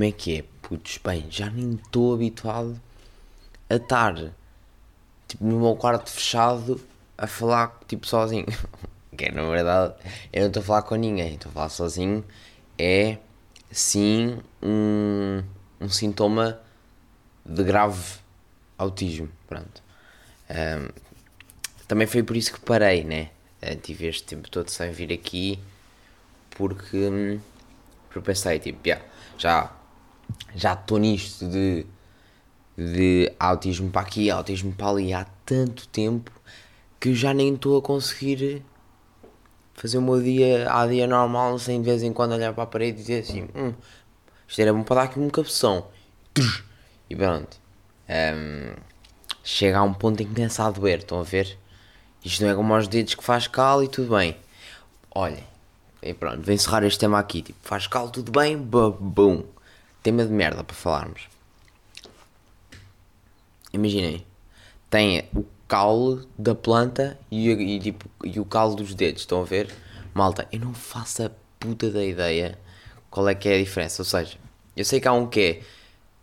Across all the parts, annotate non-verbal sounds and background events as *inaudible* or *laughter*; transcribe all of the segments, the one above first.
como é que é? Putz, bem, já nem estou habituado a estar tipo, no meu quarto fechado a falar tipo sozinho. *laughs* que é, na verdade, eu não estou a falar com ninguém, estou a falar sozinho. É sim um, um sintoma de grave autismo. Pronto. Um, também foi por isso que parei, né? Tive este tempo todo sem vir aqui porque, hum, porque pensei, tipo, yeah, já já estou nisto de, de autismo para aqui, autismo para ali há tanto tempo que já nem estou a conseguir fazer o meu dia a dia normal sem de vez em quando olhar para a parede e dizer assim, hum, isto era bom para dar aqui um cabeção. E pronto. Um, chega a um ponto em que começa a doer, estão a ver? Isto não é como aos dedos que faz cal e tudo bem. Olhem, e pronto, vou encerrar este tema aqui. Tipo, faz cal, tudo bem, bum. Tema de merda para falarmos. Imaginem, tem o caule da planta e, e, tipo, e o caule dos dedos, estão a ver? Malta, eu não faço a puta da ideia qual é que é a diferença. Ou seja, eu sei que há um que é,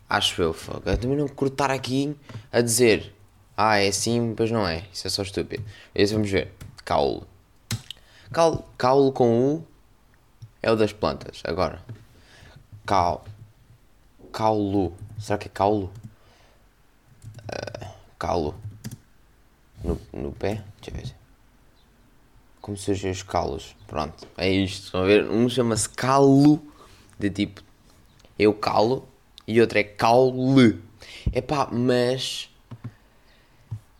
acho eu, eu também não cortar aqui a dizer, ah, é assim, mas não é. Isso é só estúpido. Esse vamos ver. Caule. Caule, caule com U é o das plantas. Agora, cal, caulo. Será que é caulo? Uh, caulo. No, no pé? Deixa eu ver. Como surgem os calos? Pronto, é isto. Estão a ver? Um chama-se calo, de tipo eu calo, e outro é caule. Epá, mas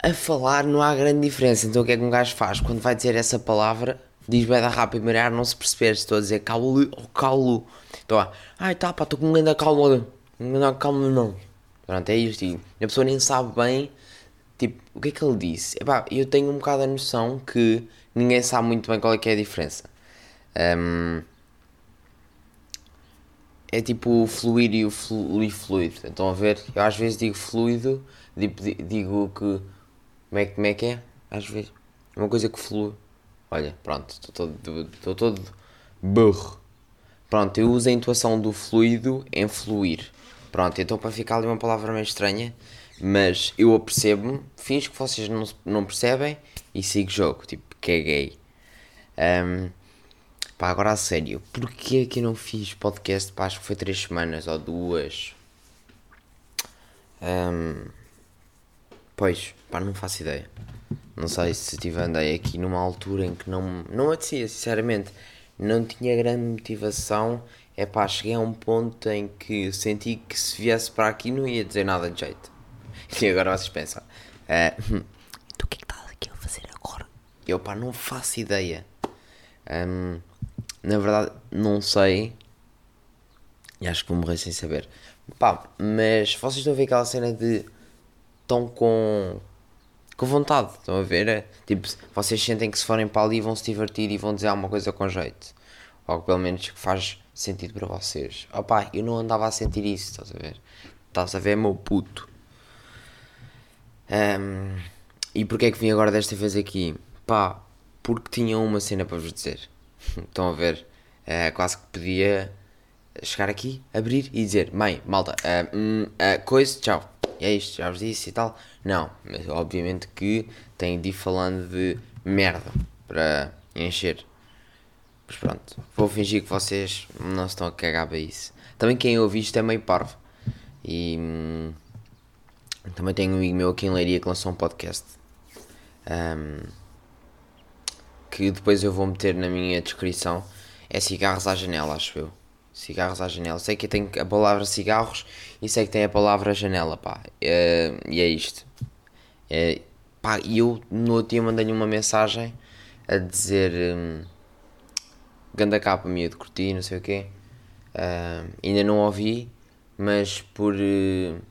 a falar não há grande diferença. Então o que é que um gajo faz? Quando vai dizer essa palavra, diz bem da rápido, melhor não se perceber se estou a dizer caule ou caulo. Então, ai tá, pá, estou com um grande calmo, grande calmo não. Pronto, é isto. E a pessoa nem sabe bem, tipo, o que é que ele disse. Epá, eu tenho um bocado a noção que ninguém sabe muito bem qual é que é a diferença. Um, é tipo o fluir e o flu, fluido. Então a ver, eu às vezes digo fluido, digo, digo que. Como é, como é que é? Às vezes. Uma coisa que flui. Olha, pronto, estou todo, estou todo burro. Pronto, eu uso a intuação do fluido em fluir. Pronto, então para ficar ali uma palavra meio estranha, mas eu a percebo-me, finjo que vocês não, não percebem e sigo jogo, tipo, que é gay. Um, pá, agora a sério, porquê que eu não fiz podcast? Pá, acho que foi três semanas ou duas. Um, pois, pá, não faço ideia. Não sei se tive andei aqui numa altura em que não, não apetecia, sinceramente. Não tinha grande motivação. É pá, cheguei a um ponto em que senti que se viesse para aqui não ia dizer nada de jeito. E agora vocês pensam, uh, tu o que é que estás aqui a fazer agora? Eu pá, não faço ideia. Um, na verdade, não sei. E acho que vou morrer sem saber. Pá, mas vocês estão a ver aquela cena de. estão com com vontade, estão a ver? É, tipo, vocês sentem que se forem para ali vão se divertir e vão dizer alguma coisa com jeito. Ou pelo menos que faz sentido para vocês. Opá, eu não andava a sentir isso, estás a ver? Estás a ver, meu puto. Um, e porquê é que vim agora desta vez aqui? Pá, porque tinha uma cena para vos dizer. *laughs* Estão a ver? Uh, quase que podia chegar aqui, abrir e dizer: Mãe, malta, uh, uh, coisa, tchau é isto, já vos disse e tal. Não, mas obviamente que tem de ir falando de merda para encher. Mas pronto, vou fingir que vocês não estão a cagar para isso. Também quem ouve isto é meio parvo. E hum, também tenho um amigo meu aqui em Leiria que lançou um podcast. Um, que depois eu vou meter na minha descrição. É cigarros à janela, acho eu. Cigarros à janela. Sei que tem a palavra cigarros e sei que tem a palavra janela, pá. É, e é isto. É, pá, e eu no outro dia mandei-lhe uma mensagem a dizer um, ganda capa minha de curtir, não sei o quê. Uh, ainda não ouvi, mas por uh,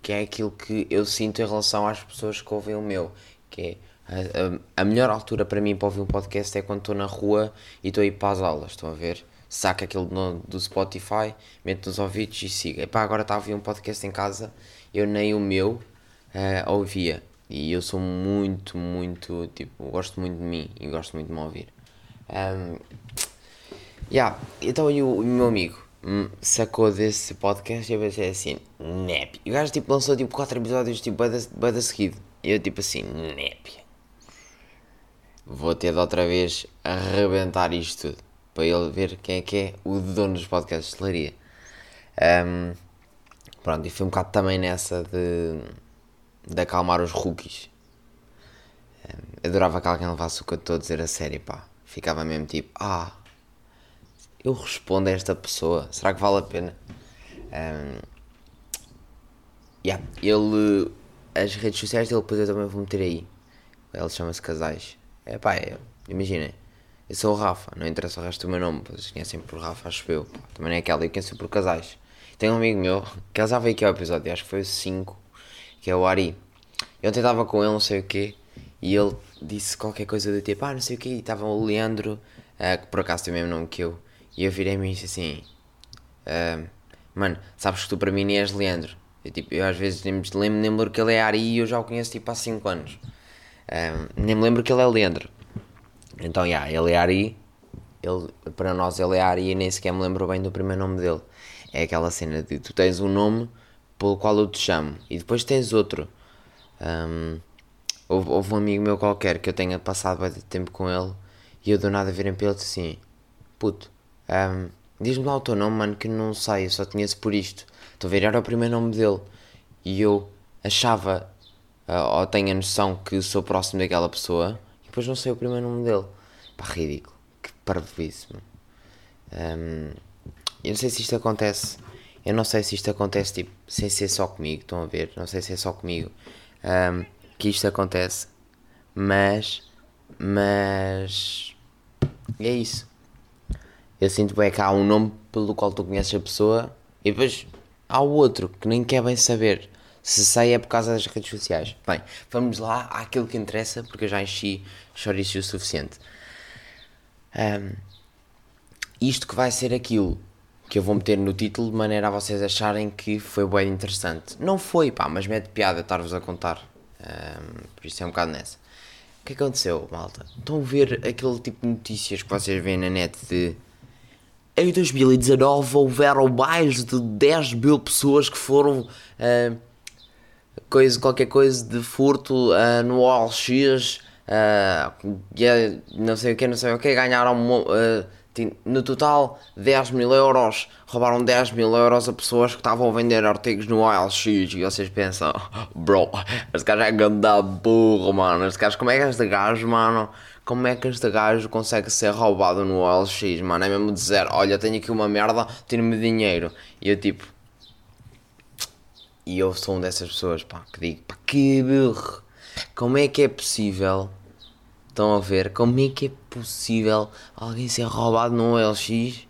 que é aquilo que eu sinto em relação às pessoas que ouvem o meu, que é a, a, a melhor altura para mim para ouvir um podcast é quando estou na rua e estou a ir para as aulas, estão a ver? Saca aquilo no, do Spotify, mete nos ouvidos e siga. Epá, agora estava a ouvir um podcast em casa, eu nem o meu uh, ouvia. E eu sou muito, muito, tipo, gosto muito de mim e gosto muito de me ouvir. Um, yeah. Então, e o, o meu amigo? hum, sacou desse podcast e eu pensei assim, népia. E o gajo tipo lançou tipo 4 episódios tipo bem da seguido. E eu tipo assim, népia. Vou ter de outra vez arrebentar isto tudo. Para ele ver quem é que é o dono dos podcasts de hostelaria. Um, pronto, e fui um bocado também nessa de, de acalmar os rookies. Um, adorava que alguém levasse o que eu estou a dizer a sério, pá. Ficava mesmo tipo, ah, eu respondo a esta pessoa, será que vale a pena? Um, yeah, ele, as redes sociais dele, depois eu também vou meter aí. Ele chama-se Casais. É pá, imaginem, eu sou o Rafa, não interessa o resto do meu nome, vocês conhecem por Rafa, acho eu. Também não é aquela, eu conheço por Casais. Tem um amigo meu, que ele já aqui ao episódio, acho que foi o 5, que é o Ari. Eu tentava com ele, não sei o quê, e ele disse qualquer coisa do tipo, ah, não sei o quê, e estava o Leandro, uh, que por acaso tem o mesmo nome que eu, e eu virei-me e disse assim, uh, mano, sabes que tu para mim nem és Leandro. Eu, tipo, eu às vezes nem me lembro que ele é Ari e eu já o conheço tipo há 5 anos. Um, nem me lembro que ele é Leandro. Então, yeah, ele é Ari. Ele, para nós ele é Ari e nem sequer me lembro bem do primeiro nome dele. É aquela cena de tu tens um nome pelo qual eu te chamo e depois tens outro. Um, houve, houve, um amigo meu qualquer que eu tenha passado bastante tempo com ele e eu do nada virem para ele assim: Puto, um, diz-me lá o teu nome, mano, que não sei, eu só conheço por isto. Estou a ver, era o primeiro nome dele. E eu achava uh, ou tenho a noção que sou próximo daquela pessoa depois não sei o primeiro nome dele. Pá, ridículo. Que parvoíce, Um, eu não sei se isto acontece. Eu não sei se isto acontece tipo, sem ser só comigo. Estão a ver? Não sei se é só comigo um, que isto acontece. Mas. Mas. É isso. Eu sinto bem que há um nome pelo qual tu conheces a pessoa e depois há o outro que nem quer bem saber. Se sai é por causa das redes sociais. Bem, vamos lá àquilo que interessa, porque eu já enchi chouriço o suficiente. Um, isto que vai ser aquilo que eu vou meter no título de maneira a vocês acharem que foi bem interessante. Não foi, pá, mas mete piada estar-vos a contar. Um, por isso é um bocado nessa. O que aconteceu, malta? Estão a ver aquele tipo de notícias que vocês veem na net de em 2019 houveram mais de 10 mil pessoas que foram coisa, qualquer coisa de furto uh, no OLX, uh, não sei o que, não sei o que, ganharam uh, no total 10 mil euros, roubaram 10 mil euros a pessoas que estavam a vender artigos no OLX e vocês pensam, *laughs* bro, este gajo é ganda burro, mano, este gajo, como é que este gajo, mano, como é que este gajo consegue ser roubado no OLX, mano, é mesmo dizer, olha, tenho aqui uma merda, tira-me dinheiro, e eu tipo, e eu sou um dessas pessoas, pá, que digo, pá, que burro. Como é que é possível? Estão a ver? Como é que é possível alguém ser roubado num LX?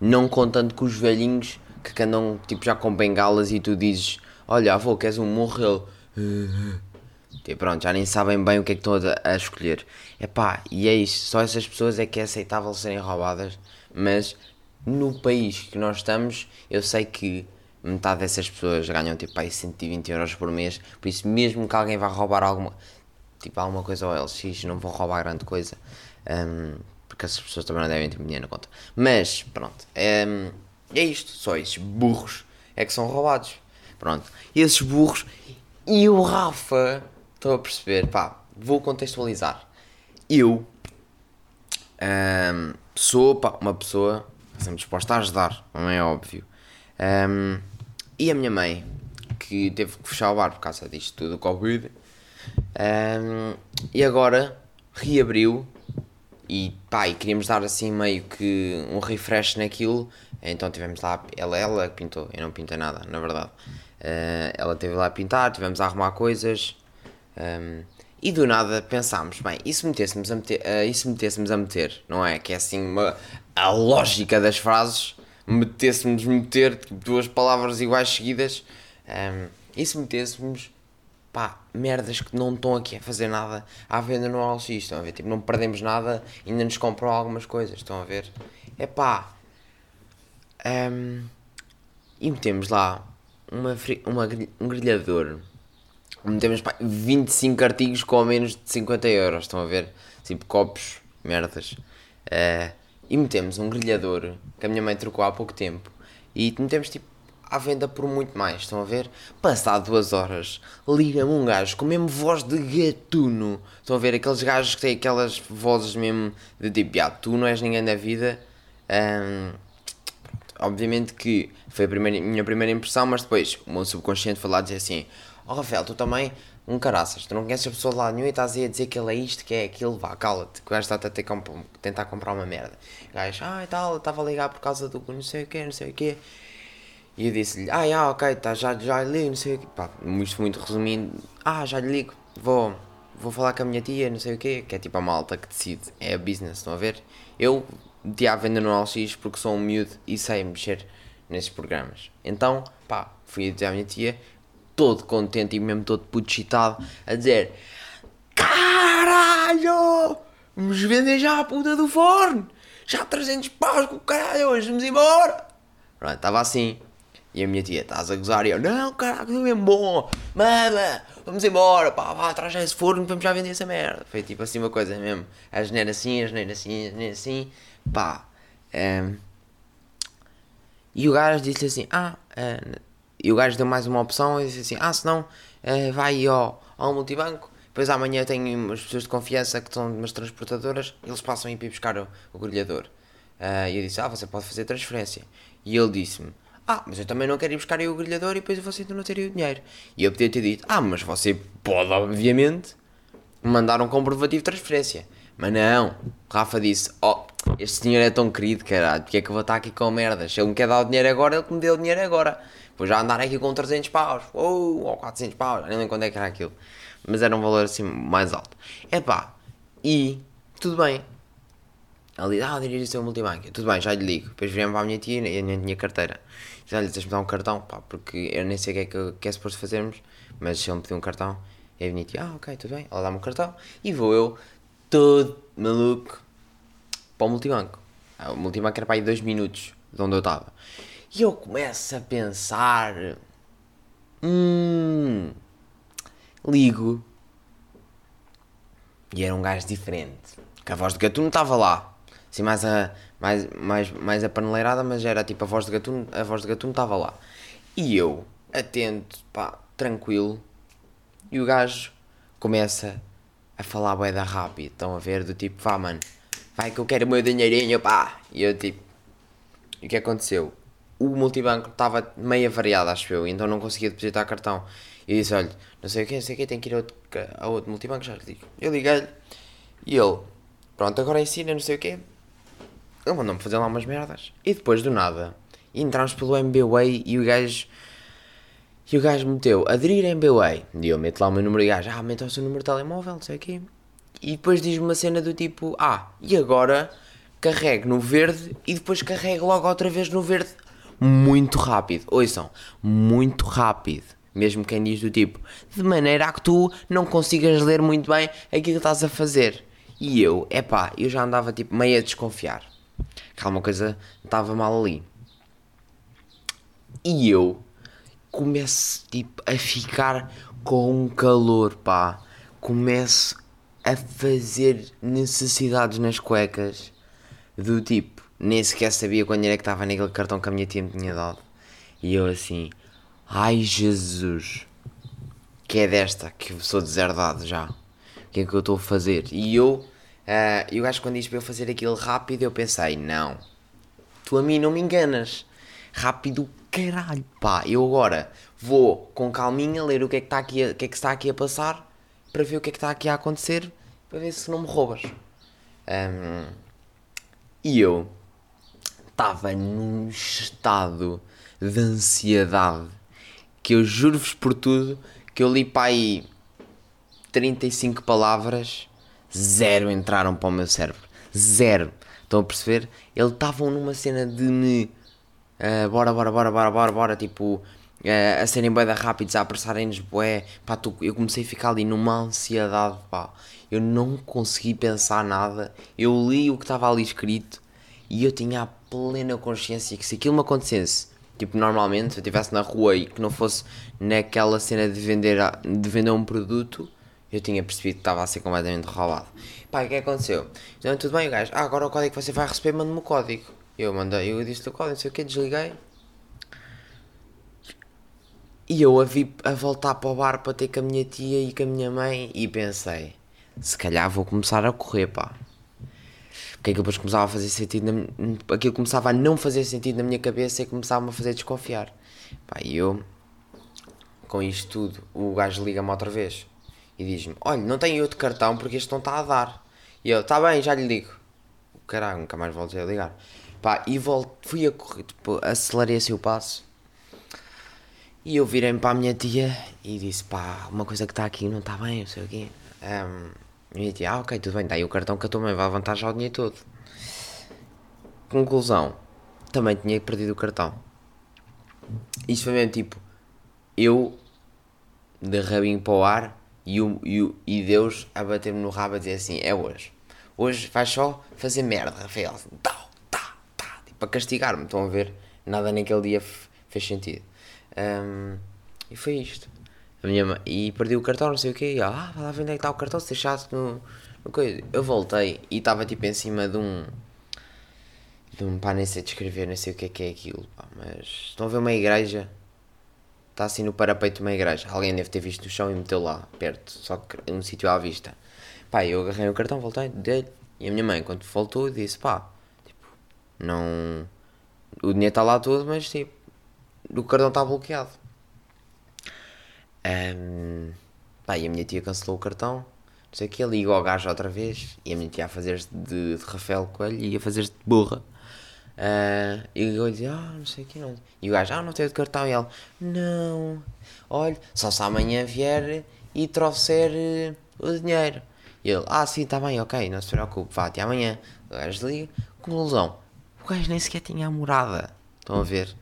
Não contando com os velhinhos que andam tipo já com bengalas e tu dizes: Olha, avô, queres um morreu? E *laughs* pronto, já nem sabem bem o que é que estão a, a escolher. É pá, e é isso. Só essas pessoas é que é aceitável serem roubadas. Mas no país que nós estamos, eu sei que metade dessas pessoas ganham tipo aí 120 euros por mês, por isso mesmo que alguém vá roubar alguma, tipo, alguma coisa ao LX, não vão roubar grande coisa, um, porque essas pessoas também não devem ter dinheiro na conta. Mas, pronto, é, é isto, só esses burros é que são roubados. Pronto, e esses burros e o Rafa, estou a perceber, pá, vou contextualizar. Eu um, sou pá, uma pessoa sempre disposta a ajudar, não é óbvio. Um, e a minha mãe, que teve que fechar o bar por causa disto tudo, do Covid, um, e agora reabriu e pá, e queríamos dar assim meio que um refresh naquilo, então tivemos lá, ela, ela pintou, eu não pintei nada, na verdade. Uh, ela teve lá a pintar, tivemos a arrumar coisas um, e do nada pensámos, bem, e se metêssemos a meter, uh, se metêssemos a meter, não é? Que é assim uma, a lógica das frases metêssemos meter tipo, duas palavras iguais seguidas um, e se metêssemos pá, merdas que não estão aqui a fazer nada à venda no LX, estão a ver? Tipo, não perdemos nada, ainda nos compram algumas coisas, estão a ver? É pá, um, e metemos lá uma, uma, um grelhador, metemos pá, 25 artigos com menos de 50 euros, estão a ver? Tipo, copos, merdas. Uh, e metemos um grelhador que a minha mãe trocou há pouco tempo e metemos tipo à venda por muito mais, estão a ver? Passado duas horas, liga-me um gajo com mesmo voz de gatuno. Estão a ver? Aqueles gajos que têm aquelas vozes mesmo de tipo, ah, tu não és ninguém da vida. Um, obviamente que foi a primeira, minha primeira impressão, mas depois o meu subconsciente foi lá dizer assim: oh, Rafael, tu também, um caraças, tu não conheces a pessoa de lado nenhum e estás aí a dizer que ele é isto, que é aquilo, vá, cala-te, que o gajo está a tentar comprar uma merda. O gajo, ah e tal, estava a ligar por causa do não sei o quê, não sei o quê. E eu disse-lhe, ah, yeah, ok, tá, já, já ligo, não sei o quê. Pá, muito, muito resumindo, ah, já lhe ligo, vou, vou falar com a minha tia, não sei o quê, que é tipo a malta que decide, é a business, estão a ver? Eu meti à venda no LX porque sou um miúdo e sei mexer nesses programas. Então, pá, fui dizer à minha tia, todo contente e mesmo todo puto a dizer, caralho, vamos vender já a puta do forno, já 300 paus com o caralho, hoje vamos embora. Pronto, estava assim, e a minha tia, estás a gozar? E eu, não, caraca, é mesmo bom. Mama, vamos embora, pá, vá, traz já esse forno, vamos já vender essa merda. Foi tipo assim uma coisa mesmo. A geneira assim, a geneira assim, a geneira assim, pá. Um, ehm, e o gajo disse assim, ah, uh, e o gajo deu mais uma opção e disse assim, ah, se não, uh, vai ao, ao multibanco. Depois amanhã tenho umas pessoas de confiança que são umas transportadoras, eles passam a ir para buscar o, o grelhador. Uh, e eu disse, ah, você pode fazer transferência. E ele disse-me, ah, mas eu também não quero ir buscar aí o grelhador e depois você não teria o dinheiro. E eu podia ter dito, ah, mas você pode, obviamente, mandar um comprovativo de transferência. Mas não, o Rafa disse, oh, este senhor é tão querido, caralho, porque é que eu vou estar aqui com merdas? Se ele me quer dar o dinheiro agora, ele que me dê o dinheiro agora. Depois já andar aqui com 300 paus, ou, ou 400 paus, nem lembro quando é que era aquilo. Mas era um valor assim mais alto. É pá, e tudo bem. Ali, ah, dirige-se ao multibanco. Tudo bem, já lhe ligo. Depois viemos para a minha tia e nem tinha carteira já lhe deixa-me dar um cartão, pá, porque eu nem sei o que é que, que é suposto fazermos, mas se ele me pedir um cartão, é bonito, ah, ok, tudo bem, ela dá-me um cartão, e vou eu, todo maluco, para o multibanco. Ah, o multibanco era para aí dois minutos de onde eu estava. E eu começo a pensar, hum, ligo, e era um gajo diferente, que a voz de gatuno estava lá, assim mais a mais, mais, mais a paneleirada, mas era tipo a voz de gatuno, a voz de gatuno estava lá. E eu, atento, pá, tranquilo, e o gajo começa a falar bué da rápido, estão a ver, do tipo, vá mano, vai que eu quero o meu dinheirinho, pá. E eu tipo, e o que aconteceu? O multibanco estava meio variado, acho eu, então não conseguia depositar cartão. E disse, olha, não sei o que, não sei o que, tenho que ir a outro, a outro multibanco, já lhe digo. Eu liguei-lhe, e ele, pronto, agora ensina, não sei o que, ele mandou-me fazer lá umas merdas. E depois do nada, entramos pelo MBWay e o gajo. E o gajo meteu aderir MBWay. E eu meto lá o meu número e gajo, ah, mete o seu número de telemóvel, não sei o quê. E depois diz-me uma cena do tipo, ah, e agora carrego no verde e depois carrego logo outra vez no verde. Muito rápido. Ouçam, muito rápido. Mesmo quem diz do tipo, de maneira a que tu não consigas ler muito bem aquilo que estás a fazer. E eu, epá, eu já andava tipo meio a desconfiar que alguma coisa estava mal ali. E eu começo tipo a ficar com um calor, pá. Começo a fazer necessidades nas cuecas do tipo, nem sequer sabia quando era que estava naquele cartão que a minha tia me tinha dado. E eu assim, ai Jesus, que é desta que eu sou deserdado já. O que é que eu estou a fazer? E eu Uh, e o gajo quando disse para eu fazer aquilo rápido, eu pensei, não, tu a mim não me enganas. Rápido caralho, pá. Eu agora vou com calminha ler o que é que está aqui, a, o que é que está aqui a passar para ver o que é que está aqui a acontecer para ver se não me roubas. Um, e eu estava num estado de ansiedade que eu juro-vos por tudo que eu li para aí 35 palavras zero entraram para o meu cérebro. Zero. Estão a perceber? Ele estavam numa cena de me. Uh, bora, bora, bora, bora, bora, bora, tipo. Uh, a serem bué da rápidos, a apressarem-nos bué. Pá, tu, eu comecei a ficar ali numa ansiedade, pá. Eu não consegui pensar nada. Eu li o que estava ali escrito e eu tinha a plena consciência que se aquilo me acontecesse, tipo, normalmente, se eu estivesse na rua e que não fosse naquela cena de vender, de vender um produto, eu tinha percebido que estava a ser completamente roubado. Pá, o que é que aconteceu? Então, tudo bem, o gajo, ah, agora o código que você vai receber, manda-me o código. Eu mandei, eu disse o código, não sei o que, desliguei. E eu a vi a voltar para o bar para ter com a minha tia e com a minha mãe e pensei, se calhar vou começar a correr, pá. Porque aquilo depois começava a fazer sentido, na, aquilo começava a não fazer sentido na minha cabeça e começava-me a fazer desconfiar. Pá, e eu, com isto tudo, o gajo liga-me outra vez e diz-me: Olha, não tenho outro cartão porque este não está a dar. E eu: Está bem, já lhe ligo. Caralho, nunca mais voltei a ligar. Pá, e volto, fui a correr, tipo, acelerei assim o passo. E eu virei-me para a minha tia e disse: Pá, uma coisa que está aqui não está bem, não sei o quê. Um, e minha tia: Ah, ok, tudo bem, dá aí o cartão que a tua mãe vai levantar já o dinheiro todo. Conclusão: também tinha perdido o cartão. Isto foi mesmo tipo: eu de rabinho para o ar e, o, e, o, e Deus a bater-me no rabo a dizer assim: é hoje. Hoje vais só fazer merda, Rafael. Assim, tá, tá, tá. Tipo, para castigar-me, estão a ver? Nada naquele dia fez sentido. Um, e foi isto. A minha mãe, e perdi o cartão, não sei o quê. E, ah, vai lá ver onde é que está o cartão, se deixaste no, no coisa. Eu voltei e estava tipo em cima de um. De um pá, nem sei descrever, nem sei o que é que é aquilo. Pá, mas estão a ver uma igreja está assim no parapeito de uma igreja. Alguém deve ter visto no chão e meteu lá, perto, só que um sítio à vista. Pá, eu agarrei o cartão, voltei, dei E a minha mãe, quando voltou, disse: pá, tipo, não. O dinheiro está lá todo, mas tipo, o cartão está bloqueado. Um, pá, e a minha tia cancelou o cartão, não sei o que, ligou ao gajo outra vez. E a minha tia a fazer-se de, de Rafael Coelho e a fazer-se de burra. Uh, e eu dizia, ah, não sei o que não. E o gajo, ah, não tenho de cartão. E ele, não, olha, só se amanhã vier e trouxer uh, o dinheiro. E ele, ah, sim, está bem, ok, não se preocupe, vá até amanhã. O gajo liga, conclusão, o gajo nem sequer tinha a morada. Estão a ver?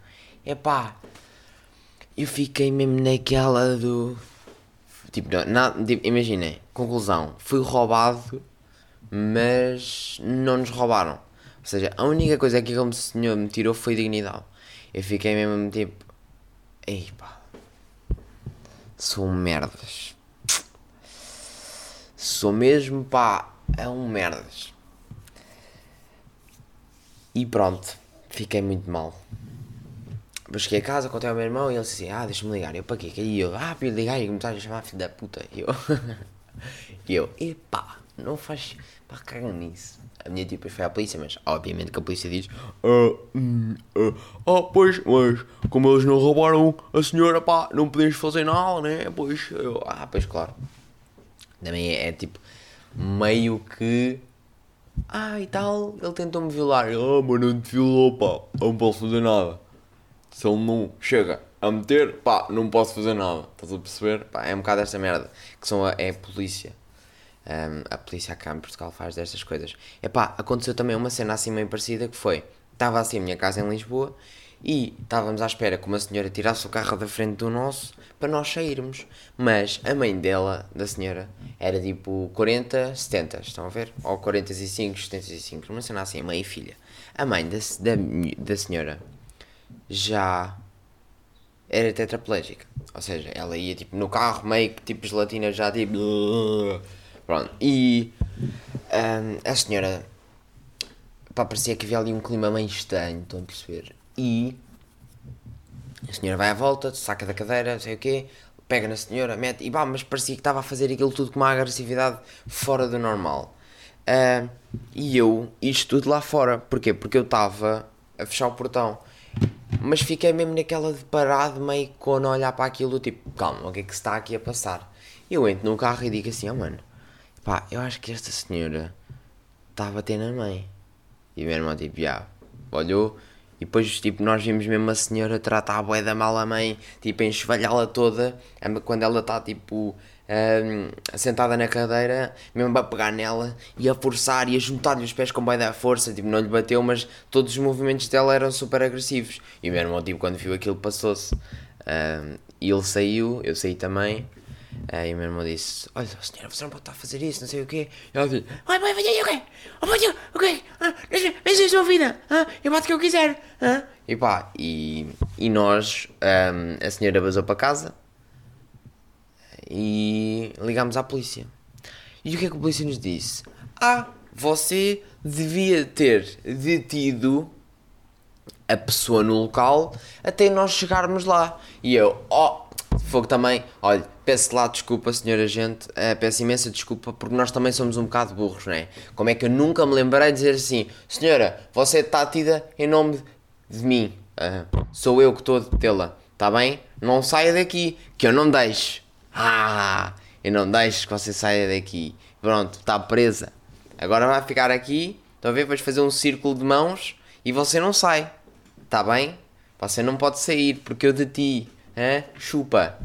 É pá, eu fiquei mesmo naquela do. Tipo, não, tipo, imaginem, conclusão, fui roubado, mas não nos roubaram. Ou seja, a única coisa que aquele senhor me tirou foi dignidade. Eu fiquei mesmo tipo. Ei pá. Sou um merdas. Sou mesmo pá. É um merdas. E pronto. Fiquei muito mal. Depois cheguei a casa, contei ao meu irmão e ele disse assim: Ah, deixa-me ligar. Eu para quê? E eu, ah, para ligar e começar a chamar filho da puta. E eu, *laughs* e eu, epá, não faz. pá, caga nisso. A minha tia depois foi à polícia, mas obviamente que a polícia diz: Ah, hum, ah, ah pois, mas como eles não roubaram a senhora, pá, não podemos fazer nada, né? Pois, eu, ah, pois, claro. Também é, é tipo, meio que. Ah, e tal, ele tentou-me violar. Ah, mas não te violou, pá, não posso fazer nada. Se ele não chega a meter, pá, não posso fazer nada. Estás a perceber? Pá, é um bocado esta merda. Que são a, é a polícia. Um, a polícia cá em Portugal faz destas coisas. Epá, aconteceu também uma cena assim meio parecida que foi, estava assim a minha casa em Lisboa e estávamos à espera que uma senhora tirasse o carro da frente do nosso para nós sairmos. Mas a mãe dela, da senhora, era tipo 40, 70, estão a ver? Ou 45, 75, uma cena assim, mãe e filha. A mãe da, da, da senhora já era tetraplégica. Ou seja, ela ia tipo no carro meio que tipo gelatina já tipo Pronto, e um, a senhora pá, parecia que havia ali um clima meio estranho, estão a perceber? E a senhora vai à volta, saca da cadeira, não sei o quê, pega na senhora, mete, e pá, mas parecia que estava a fazer aquilo tudo com uma agressividade fora do normal. Uh, e eu, isto tudo lá fora, porquê? Porque eu estava a fechar o portão, mas fiquei mesmo naquela de parado, meio com a olhar para aquilo, tipo, calma, o que é que se está aqui a passar? Eu entro no carro e digo assim, oh mano, pá, eu acho que esta senhora está a bater na mãe. E meu irmão, tipo, já, olhou. E depois, tipo, nós vimos mesmo a senhora tratar a bué da mal a mãe, tipo, enxovalhá-la toda, quando ela está, tipo, um, sentada na cadeira, mesmo a pegar nela e a forçar e a juntar-lhe os pés com bué da força, tipo, não lhe bateu, mas todos os movimentos dela eram super agressivos. E o meu irmão, tipo, quando viu aquilo, passou-se. E ele saiu, eu saí também. Aí o meu irmão disse: Olha, senhora, você não pode estar a fazer isso, não sei o quê. E ela disse: Vai, vai, vai, o quê? Vai, o quê? Deixa a sua vida, eu mato o que eu quiser. E pá, e, e nós, um, a senhora vazou para casa e ligámos à polícia. E o que é que a polícia nos disse? Ah, você devia ter detido a pessoa no local até nós chegarmos lá. E eu, oh, fogo também, olha, peço lá desculpa, senhor agente, uh, peço imensa desculpa porque nós também somos um bocado burros, não é? Como é que eu nunca me lembrei de dizer assim, senhora, você está tida em nome de mim, uh, sou eu que estou a detê-la, está bem? Não saia daqui, que eu não deixo. Ah, eu não deixo que você saia daqui. Pronto, está presa. Agora vai ficar aqui, estão a ver? Vais fazer um círculo de mãos e você não sai. Está bem? Você não pode sair porque eu de ti. Hein? Chupa.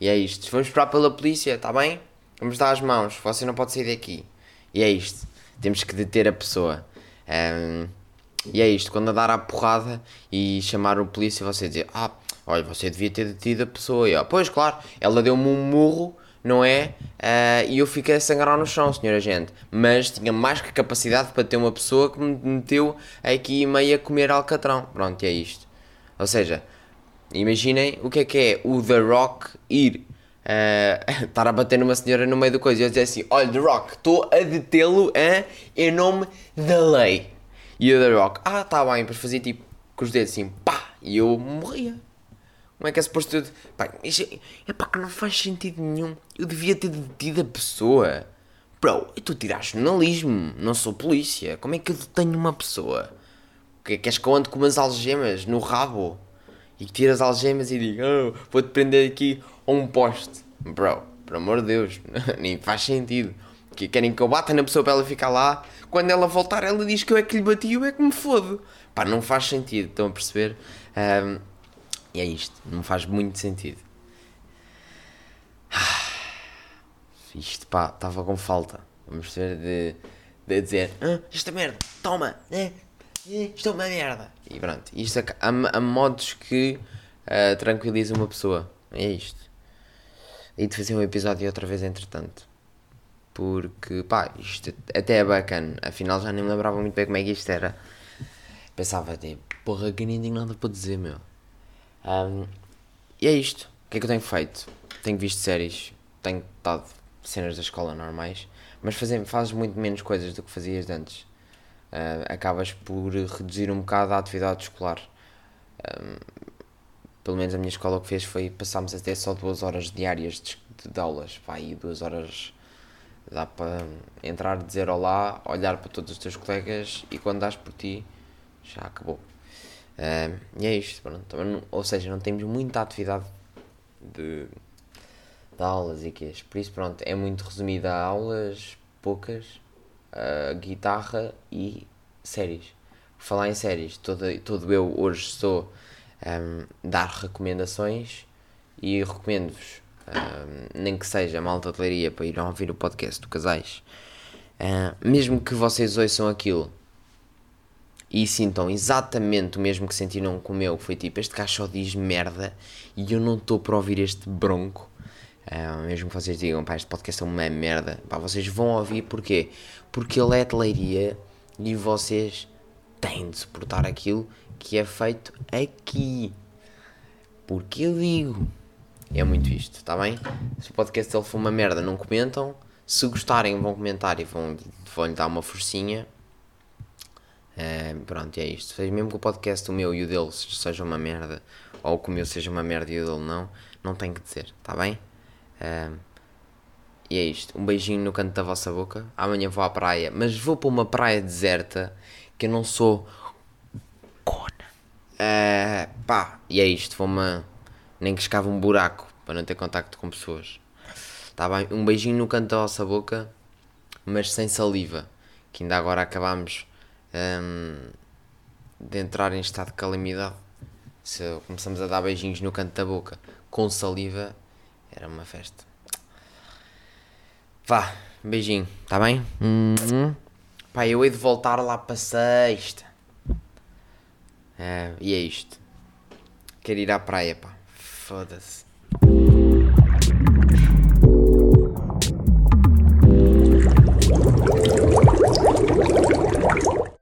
E é isto. Vamos esperar pela polícia, está bem? Vamos dar as mãos. Você não pode sair daqui. E é isto. Temos que deter a pessoa. Um, e é isto. Quando a dar a porrada e chamar o polícia, você dizer: Ah, olha, você devia ter detido a pessoa. E, ó, pois, claro, ela deu-me um murro não é? Uh, e eu fiquei a sangrar no chão, senhora gente. Mas tinha mais que capacidade para ter uma pessoa que me meteu aqui meio a comer alcatrão. Pronto, é isto. Ou seja, imaginem o que é que é o The Rock ir uh, *laughs* estar a bater numa senhora no meio da coisa e eu dizer assim: Olha, The Rock, estou a detê-lo em nome da lei. E o The Rock, ah, tá bem, depois fazia tipo com os dedos assim, pá, e eu morria. Como é que é suposto eu... Pá, é, pá que não faz sentido nenhum. Eu devia ter detido a pessoa. Bro, eu estou a tirar jornalismo, não sou polícia. Como é que eu detenho uma pessoa? Que, queres que eu ande com umas algemas no rabo? E que tire as algemas e diga, oh, vou-te prender aqui a um poste. Bro, por amor de Deus, *laughs* nem faz sentido. Que querem que eu bata na pessoa para ela ficar lá. Quando ela voltar, ela diz que eu é que lhe bati e eu é que me fodo. Pá, não faz sentido, estão a perceber? Um, é isto, não faz muito sentido. Ah, isto pá, estava com falta. Vamos ter de, de dizer: ah, Esta merda, toma, né? Isto é uma merda. E pronto, isto há modos que uh, uma pessoa. É isto. E de fazer um episódio outra vez, entretanto. Porque, pá, isto até é bacana. Afinal, já nem me lembrava muito bem como é que isto era. Pensava até, porra, que nem tenho nada para dizer, meu. Um, e é isto. O que é que eu tenho feito? Tenho visto séries, tenho estado cenas da escola normais, mas fazer, fazes muito menos coisas do que fazias antes. Uh, acabas por reduzir um bocado a atividade escolar. Um, pelo menos a minha escola o que fez foi passámos a ter só duas horas diárias de, de, de aulas. Vai, duas horas dá para entrar, dizer olá, olhar para todos os teus colegas e quando dás por ti, já acabou. Uh, e é isto, pronto. ou seja, não temos muita atividade de, de aulas e quês. Por isso, pronto, é muito resumida a aulas, poucas, uh, guitarra e séries. Por falar em séries, todo, todo eu hoje estou um, dar recomendações e recomendo-vos, um, nem que seja malta de leiria para ir ouvir o podcast do Casais. Uh, mesmo que vocês ouçam aquilo e sintam exatamente o mesmo que sentiram com o meu, foi tipo, este gajo só diz merda e eu não estou para ouvir este bronco. Uh, mesmo que vocês digam, pá, este podcast é uma merda, pá, vocês vão ouvir porquê? Porque ele é de leiria e vocês têm de suportar aquilo que é feito aqui. Porque eu digo, é muito isto, está bem? Se o podcast dele for uma merda, não comentam. Se gostarem, vão comentar e vão, vão lhe dar uma forcinha pronto, é isto. Seja mesmo que o podcast o meu e o dele seja uma merda, ou que o meu seja uma merda e o dele não, não tem que dizer, está bem? e é isto. Um beijinho no canto da vossa boca. Amanhã vou à praia, mas vou para uma praia deserta que eu não sou. Uh, pá, e é isto. Vou-me. Nem que escava um buraco para não ter contacto com pessoas. Tá bem? Um beijinho no canto da vossa boca, mas sem saliva. Que ainda agora acabámos um, de entrar em estado de calamidade. Se começamos a dar beijinhos no canto da boca com saliva, era uma festa. Vá, beijinho, tá bem? Uhum. Pá, eu hei de voltar lá para sexta. É, e é isto. Quero ir à praia, pá. Foda-se.